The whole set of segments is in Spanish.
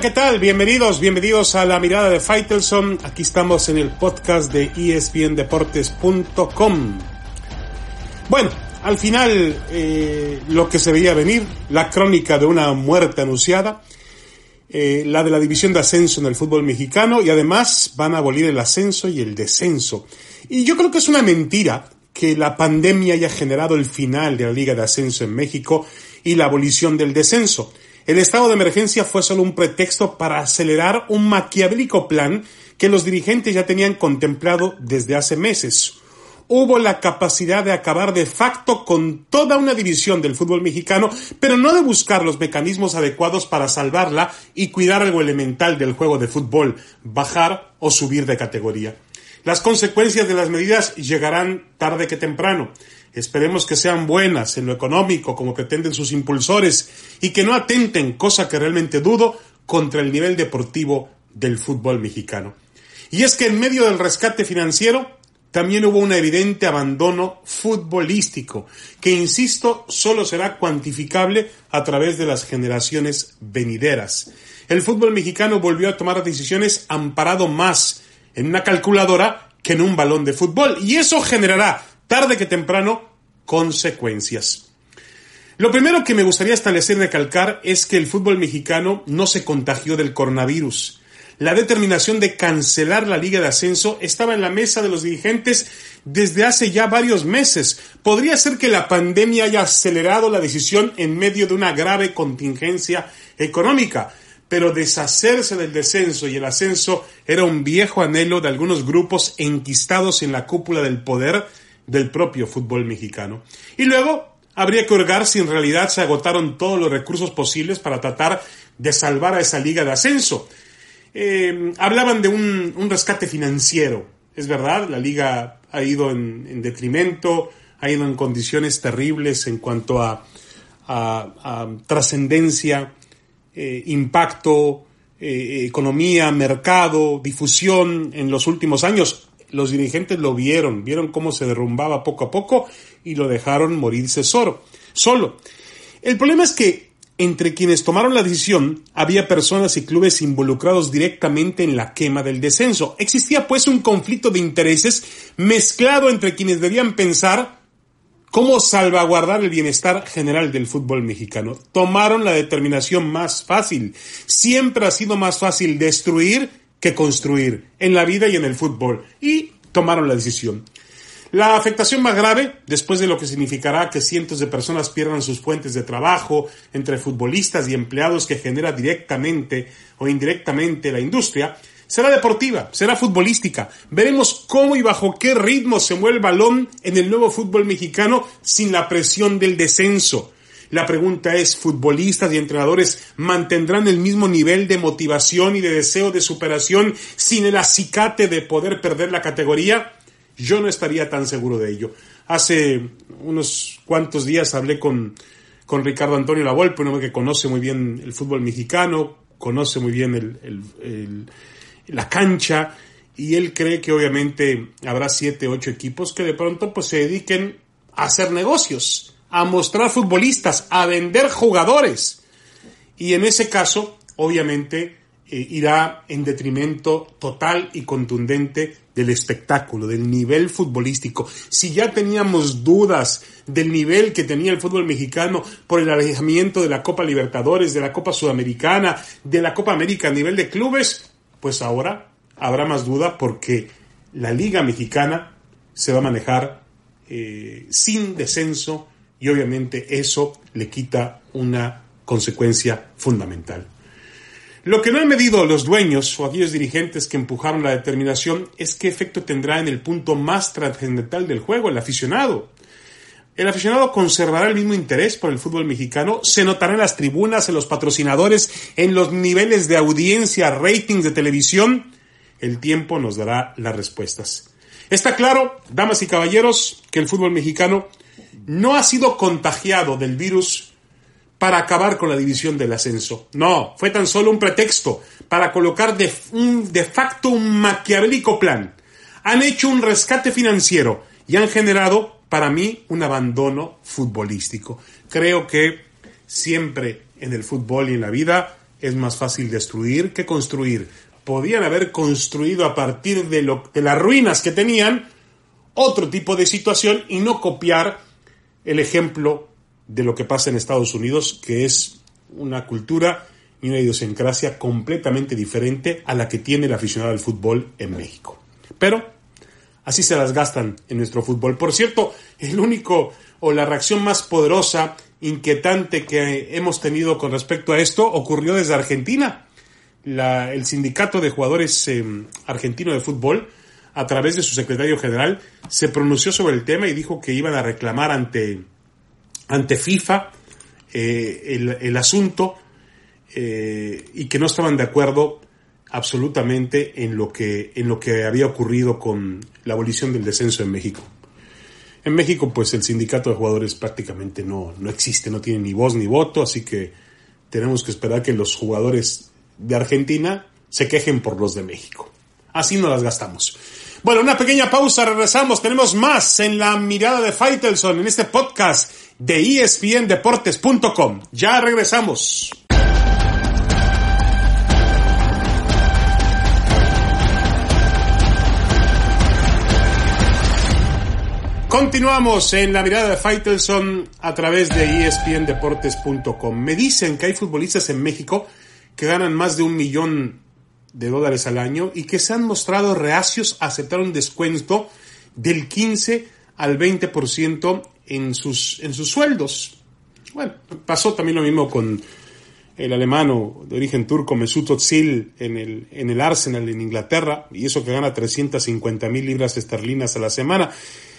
¿qué tal? Bienvenidos, bienvenidos a la mirada de Faitelson. Aquí estamos en el podcast de espndeportes.com. Bueno, al final eh, lo que se veía venir, la crónica de una muerte anunciada, eh, la de la división de ascenso en el fútbol mexicano y además van a abolir el ascenso y el descenso. Y yo creo que es una mentira que la pandemia haya generado el final de la Liga de Ascenso en México y la abolición del descenso. El estado de emergencia fue solo un pretexto para acelerar un maquiavélico plan que los dirigentes ya tenían contemplado desde hace meses. Hubo la capacidad de acabar de facto con toda una división del fútbol mexicano, pero no de buscar los mecanismos adecuados para salvarla y cuidar algo elemental del juego de fútbol, bajar o subir de categoría. Las consecuencias de las medidas llegarán tarde que temprano. Esperemos que sean buenas en lo económico, como pretenden sus impulsores, y que no atenten, cosa que realmente dudo, contra el nivel deportivo del fútbol mexicano. Y es que en medio del rescate financiero también hubo un evidente abandono futbolístico, que, insisto, solo será cuantificable a través de las generaciones venideras. El fútbol mexicano volvió a tomar decisiones amparado más en una calculadora que en un balón de fútbol, y eso generará tarde que temprano, consecuencias. Lo primero que me gustaría establecer y recalcar es que el fútbol mexicano no se contagió del coronavirus. La determinación de cancelar la Liga de Ascenso estaba en la mesa de los dirigentes desde hace ya varios meses. Podría ser que la pandemia haya acelerado la decisión en medio de una grave contingencia económica, pero deshacerse del descenso y el ascenso era un viejo anhelo de algunos grupos enquistados en la cúpula del poder del propio fútbol mexicano. Y luego habría que hurgar si en realidad se agotaron todos los recursos posibles para tratar de salvar a esa liga de ascenso. Eh, hablaban de un, rescate financiero. Es verdad, la liga ha ido en, detrimento, ha ido en condiciones terribles en cuanto a, trascendencia, eh, impacto, eh, economía, mercado, difusión en los últimos años los dirigentes lo vieron, vieron cómo se derrumbaba poco a poco y lo dejaron morirse solo. solo. El problema es que entre quienes tomaron la decisión había personas y clubes involucrados directamente en la quema del descenso. Existía pues un conflicto de intereses mezclado entre quienes debían pensar cómo salvaguardar el bienestar general del fútbol mexicano. Tomaron la determinación más fácil. Siempre ha sido más fácil destruir que construir en la vida y en el fútbol y tomaron la decisión. La afectación más grave, después de lo que significará que cientos de personas pierdan sus fuentes de trabajo entre futbolistas y empleados que genera directamente o indirectamente la industria, será deportiva, será futbolística. Veremos cómo y bajo qué ritmo se mueve el balón en el nuevo fútbol mexicano sin la presión del descenso. La pregunta es, ¿futbolistas y entrenadores mantendrán el mismo nivel de motivación y de deseo de superación sin el acicate de poder perder la categoría? Yo no estaría tan seguro de ello. Hace unos cuantos días hablé con, con Ricardo Antonio Lavolpe, un hombre que conoce muy bien el fútbol mexicano, conoce muy bien el, la cancha, y él cree que obviamente habrá siete, ocho equipos que de pronto pues se dediquen a hacer negocios a mostrar futbolistas, a vender jugadores. Y en ese caso, obviamente, eh, irá en detrimento total y contundente del espectáculo, del nivel futbolístico. Si ya teníamos dudas del nivel que tenía el fútbol mexicano por el alejamiento de la Copa Libertadores, de la Copa Sudamericana, de la Copa América a nivel de clubes, pues ahora habrá más duda porque la Liga Mexicana se va a manejar eh, sin descenso, y obviamente eso le quita una consecuencia fundamental. Lo que no han medido los dueños o aquellos dirigentes que empujaron la determinación es qué efecto tendrá en el punto más trascendental del juego, el aficionado. El aficionado conservará el mismo interés por el fútbol mexicano, se notará en las tribunas, en los patrocinadores, en los niveles de audiencia, ratings de televisión. El tiempo nos dará las respuestas. Está claro, damas y caballeros, que el fútbol mexicano no ha sido contagiado del virus para acabar con la división del ascenso. No, fue tan solo un pretexto para colocar de, de facto un maquiavélico plan. Han hecho un rescate financiero y han generado, para mí, un abandono futbolístico. Creo que siempre en el fútbol y en la vida es más fácil destruir que construir. Podían haber construido a partir de, lo, de las ruinas que tenían otro tipo de situación y no copiar el ejemplo de lo que pasa en Estados Unidos, que es una cultura y una idiosincrasia completamente diferente a la que tiene el aficionado al fútbol en México. Pero así se las gastan en nuestro fútbol. Por cierto, el único o la reacción más poderosa, inquietante que hemos tenido con respecto a esto ocurrió desde Argentina. el sindicato de jugadores eh, argentino de fútbol, a través de su secretario general, se pronunció sobre el tema y dijo que iban a reclamar ante, ante FIFA eh, el, el, asunto eh, y que no estaban de acuerdo absolutamente en lo que en lo que había ocurrido con la abolición del descenso en México. En México, pues el sindicato de jugadores prácticamente no, no existe, no tiene ni voz ni voto, así que tenemos que esperar que los jugadores de Argentina se quejen por los de México. Así no las gastamos. Bueno, una pequeña pausa, regresamos, tenemos más en la mirada de Faitelson en este podcast de espndeportes.com. Ya regresamos. Continuamos en la mirada de Faitelson a través de espndeportes.com. Me dicen que hay futbolistas en México que ganan más de un millón de dólares al año y que se han mostrado reacios a aceptar un descuento del 15 al 20% en sus, en sus sueldos. Bueno, pasó también lo mismo con el alemano de origen turco Mesut Özil en el, en el Arsenal en Inglaterra, y eso que gana 350 mil libras esterlinas a la semana.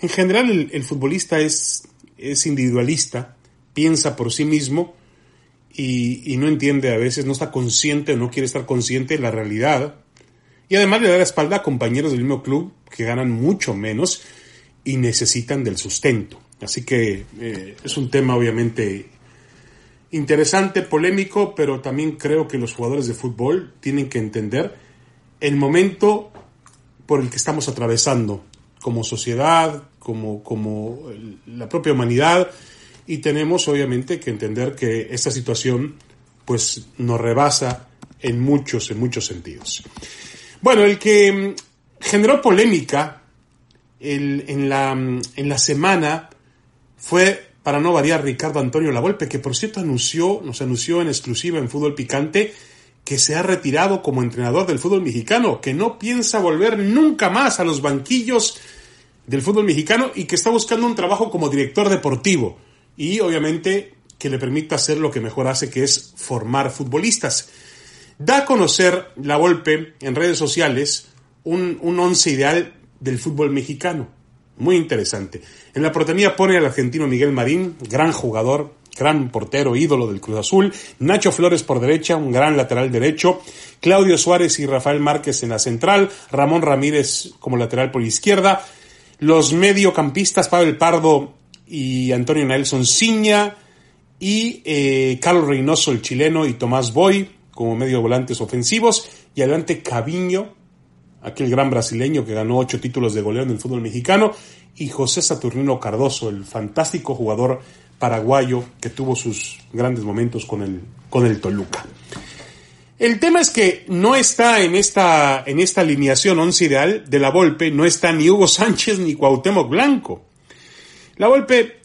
En general, el, futbolista es, es, individualista, piensa por sí mismo y, no entiende a veces, no está consciente o no quiere estar consciente de la realidad. Y además le da la espalda a compañeros del mismo club que ganan mucho menos y necesitan del sustento. Así que eh, es un tema obviamente interesante, polémico, pero también creo que los jugadores de fútbol tienen que entender el momento por el que estamos atravesando como sociedad, como, como la propia humanidad y tenemos obviamente que entender que esta situación pues nos rebasa en muchos, en muchos sentidos. Bueno, el que mm, generó polémica en, la, mm, en la semana fue, para no variar, Ricardo Antonio Lavolpe, que por cierto anunció, nos anunció en exclusiva en Fútbol Picante que se ha retirado como entrenador del fútbol mexicano, que no piensa volver nunca más a los banquillos del fútbol mexicano y que está buscando un trabajo como director deportivo y obviamente que le permita hacer lo que mejor hace, que es formar futbolistas. Da a conocer la Volpe en redes sociales un, un once ideal del fútbol mexicano. Muy interesante. En la protagonía pone al argentino Miguel Marín, gran jugador, gran portero, ídolo del Cruz Azul, Nacho Flores por derecha, un gran lateral derecho, Claudio Suárez y Rafael Márquez en la central, Ramón Ramírez como lateral por izquierda, los mediocampistas Pavel Pardo y Antonio Nelson Ciña y eh, Carlos Reynoso el chileno y Tomás Boy como medio volantes ofensivos y adelante Caviño, aquel gran brasileño que ganó ocho títulos de goleo en el fútbol mexicano y José Saturnino Cardoso, el fantástico jugador paraguayo que tuvo sus grandes momentos con el, con el Toluca. El tema es que no está en esta, en esta alineación once ideal de la Volpe, no está ni Hugo Sánchez ni Cuauhtémoc Blanco. La Volpe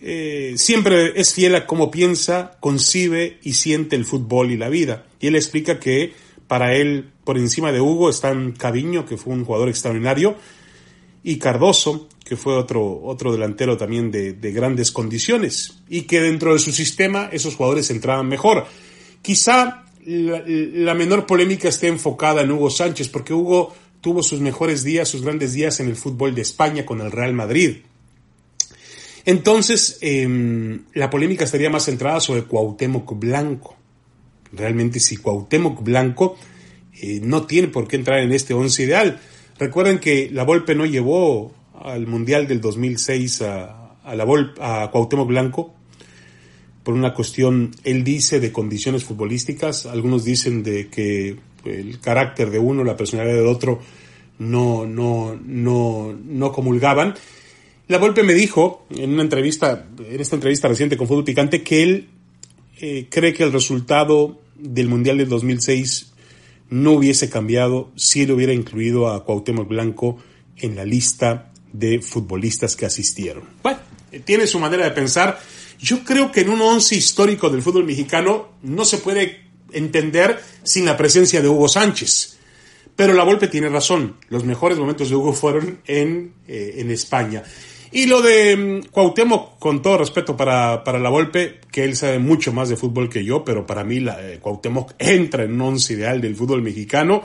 eh, siempre es fiel a cómo piensa, concibe y siente el fútbol y la vida. Y él explica que para él, por encima de Hugo, están Caviño, que fue un jugador extraordinario, y Cardoso, que fue otro, otro delantero también de, de grandes condiciones, y que dentro de su sistema esos jugadores entraban mejor. Quizá la, menor polémica esté enfocada en Hugo Sánchez, porque Hugo tuvo sus mejores días, sus grandes días en el fútbol de España con el Real Madrid. Entonces, em, la polémica estaría más centrada sobre Cuauhtémoc Blanco. Realmente, si Cuauhtémoc Blanco eh, no tiene por qué entrar en este once ideal. Recuerden que la Volpe no llevó al Mundial del 2006 a, a, la a Cuauhtémoc Blanco por una cuestión, él dice, de condiciones futbolísticas, algunos dicen de que el carácter de uno, la personalidad del otro, no, no, no, no comulgaban. La Volpe me dijo en una entrevista, en esta entrevista reciente con Fútbol Picante, que él eh, cree que el resultado del Mundial del 2006 no hubiese cambiado si él hubiera incluido a Cuauhtémoc Blanco en la lista de futbolistas que asistieron. Bueno, tiene su manera de pensar. Yo creo que en un once histórico del fútbol mexicano no se puede entender sin la presencia de Hugo Sánchez. Pero la Volpe tiene razón. Los mejores momentos de Hugo fueron en, eh, en España. Y lo de mm, Cuauhtémoc, con todo respeto para, para, la Volpe, que él sabe mucho más de fútbol que yo, pero para mí la, eh, entra en un once ideal del fútbol mexicano.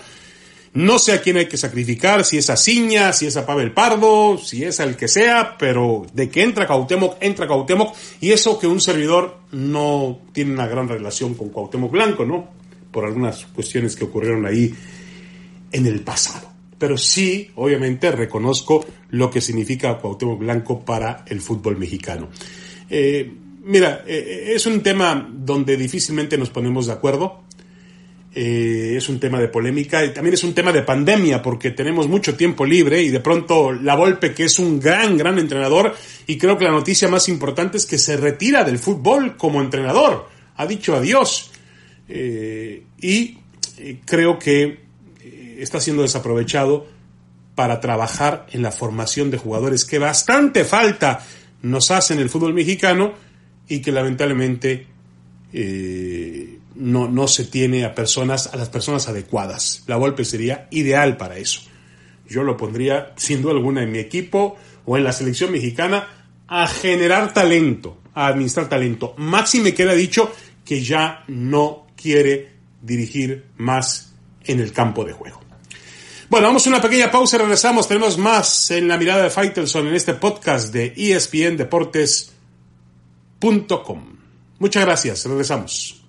No sé a quién hay que sacrificar, si es a Ciña, si es a Pavel Pardo, si es al que sea, pero de que entra Cuauhtémoc, entra Cuauhtémoc, y eso que un servidor no tiene una gran relación con Cuauhtémoc Blanco, ¿no? Por algunas cuestiones que ocurrieron ahí en el pasado. Pero sí, obviamente, reconozco lo que significa Cuauhtémoc Blanco para el fútbol mexicano. Eh, mira, eh, es un tema donde difícilmente nos ponemos de acuerdo. Eh, es un tema de polémica y también es un tema de pandemia porque tenemos mucho tiempo libre y de pronto la Volpe, que es un gran, gran entrenador, y creo que la noticia más importante es que se retira del fútbol como entrenador. Ha dicho adiós. y creo que está siendo desaprovechado para trabajar en la formación de jugadores que bastante falta nos hace en el fútbol mexicano y que lamentablemente eh, no, no, se tiene a personas, a las personas adecuadas. La Volpe sería ideal para eso. Yo lo pondría, sin duda alguna, en mi equipo o en la selección mexicana a generar talento, a administrar talento. Maxi me queda dicho que ya no quiere dirigir más en el campo de juego. Bueno, vamos a una pequeña pausa y regresamos. Tenemos más en la mirada de Faitelson en este podcast de espndeportes.com. Muchas gracias, regresamos.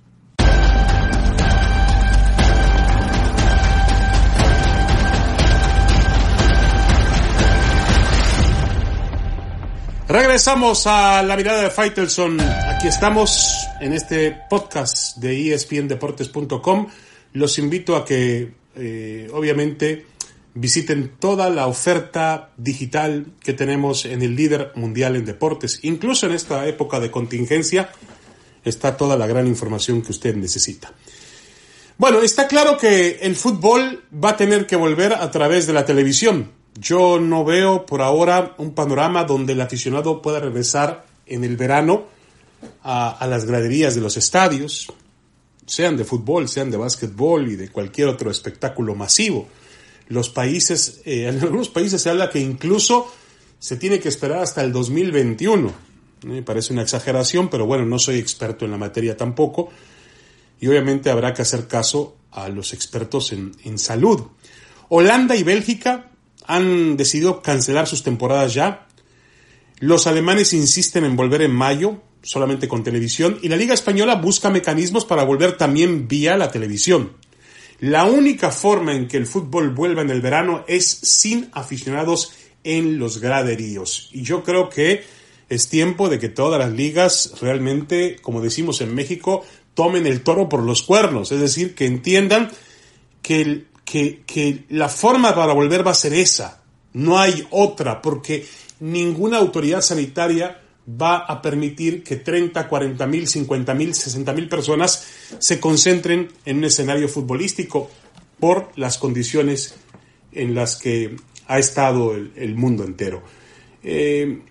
Regresamos a la mirada de Faitelson. Aquí estamos en este podcast de espndeportes.com. Los invito a que eh, obviamente visiten toda la oferta digital que tenemos en el líder mundial en deportes. Incluso en esta época de contingencia está toda la gran información que usted necesita. Bueno, está claro que el fútbol va a tener que volver a través de la televisión. Yo no veo por ahora un panorama donde el aficionado pueda regresar en el verano a, a las graderías de los estadios, sean de fútbol, sean de básquetbol y de cualquier otro espectáculo masivo. Los países, eh, en algunos países se habla que incluso se tiene que esperar hasta el 2021. Me parece una exageración, pero bueno, no soy experto en la materia tampoco. Y obviamente habrá que hacer caso a los expertos en, en salud. Holanda y Bélgica han decidido cancelar sus temporadas ya. Los alemanes insisten en volver en mayo, solamente con televisión, y la Liga Española busca mecanismos para volver también vía la televisión. La única forma en que el fútbol vuelva en el verano es sin aficionados en los graderíos. Y yo creo que es tiempo de que todas las ligas realmente, como decimos en México, tomen el toro por los cuernos. Es decir, que entiendan que, que, la forma para volver va a ser esa. No hay otra, porque ninguna autoridad sanitaria va a permitir que 30, 40 mil, 50 mil, 60 mil personas se concentren en un escenario futbolístico por las condiciones en las que ha estado el, mundo entero. Eh,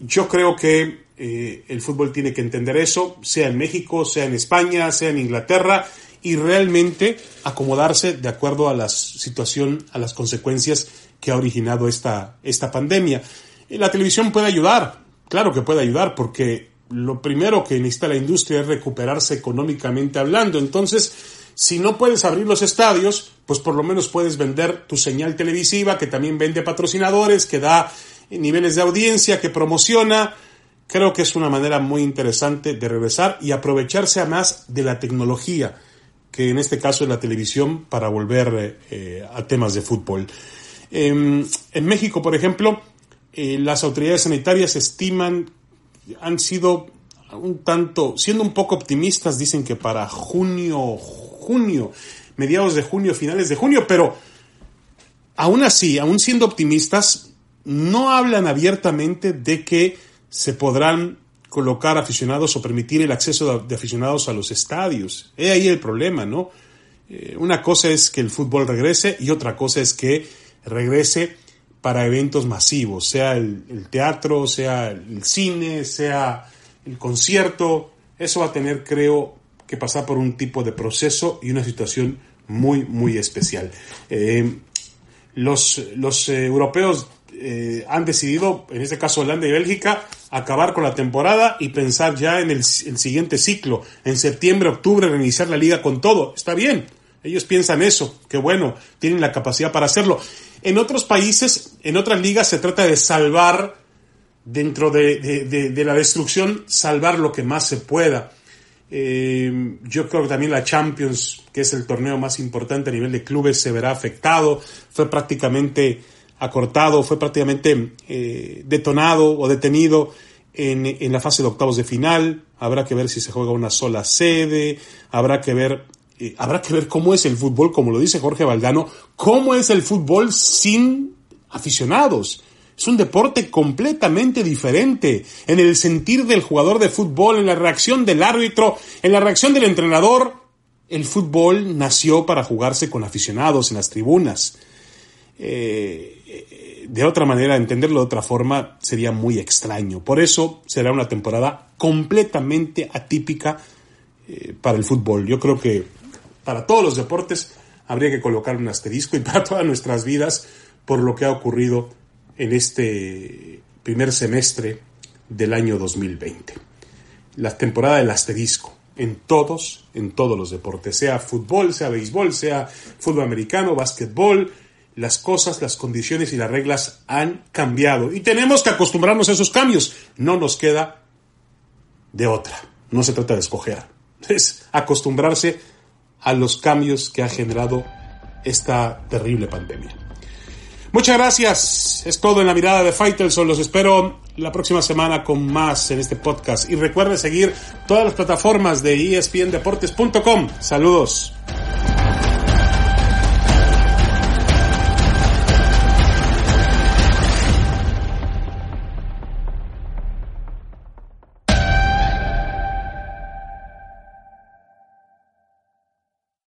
yo creo que eh, el fútbol tiene que entender eso, sea en México, sea en España, sea en Inglaterra, y realmente acomodarse de acuerdo a la situación, a las consecuencias que ha originado esta, esta pandemia. La televisión puede ayudar, claro que puede ayudar porque lo primero que necesita la industria es recuperarse económicamente hablando. Entonces, si no puedes abrir los estadios, pues por lo menos puedes vender tu señal televisiva, que también vende patrocinadores, que da niveles de audiencia, que promociona. Creo que es una manera muy interesante de regresar y aprovecharse más de la tecnología, que en este caso es la televisión, para volver eh, a temas de fútbol. Em, en México, por ejemplo, eh, las autoridades sanitarias estiman, han sido un tanto, siendo un poco optimistas, dicen que para junio, junio, mediados de junio, finales de junio, pero aún así, aún siendo optimistas, no hablan abiertamente de que se podrán colocar aficionados o permitir el acceso de aficionados a los estadios. He ahí el problema, ¿no? Eh, una cosa es que el fútbol regrese y otra cosa es que regrese para eventos masivos, sea el, teatro, sea el cine, sea el concierto. Eso va a tener, creo, que pasar por un tipo de proceso y una situación muy, muy especial. Eh, los, los eh, europeos han decidido, en este caso Holanda y Bélgica, acabar con la temporada y pensar ya en el, el, siguiente ciclo, en septiembre, octubre, reiniciar la liga con todo. Está bien, ellos piensan eso, que bueno, tienen la capacidad para hacerlo. En otros países, en otras ligas, se trata de salvar, dentro de, la destrucción, salvar lo que más se pueda. Eh, yo creo que también la Champions, que es el torneo más importante a nivel de clubes, se verá afectado. Fue prácticamente acortado, fue prácticamente eh, detonado o detenido en, en, la fase de octavos de final. Habrá que ver si se juega una sola sede, habrá que ver eh, habrá que ver cómo es el fútbol, como lo dice Jorge Valdano, cómo es el fútbol sin aficionados. Es un deporte completamente diferente en el sentir del jugador de fútbol, en la reacción del árbitro, en la reacción del entrenador. El fútbol nació para jugarse con aficionados en las tribunas. Eh, de otra manera, entenderlo de otra forma sería muy extraño. Por eso será una temporada completamente atípica eh, para el fútbol. Yo creo que para todos los deportes habría que colocar un asterisco y para todas nuestras vidas por lo que ha ocurrido en este primer semestre del año 2020. La temporada del asterisco en todos, en todos los deportes, sea fútbol, sea béisbol, sea fútbol americano, básquetbol, las cosas, las condiciones y las reglas han cambiado y tenemos que acostumbrarnos a esos cambios. No nos queda de otra. No se trata de escoger, es acostumbrarse a los cambios que ha generado esta terrible pandemia. Muchas gracias. Es todo en la mirada de Faitelson. Los espero la próxima semana con más en este podcast. Y recuerde seguir todas las plataformas de espndeportes.com. Saludos.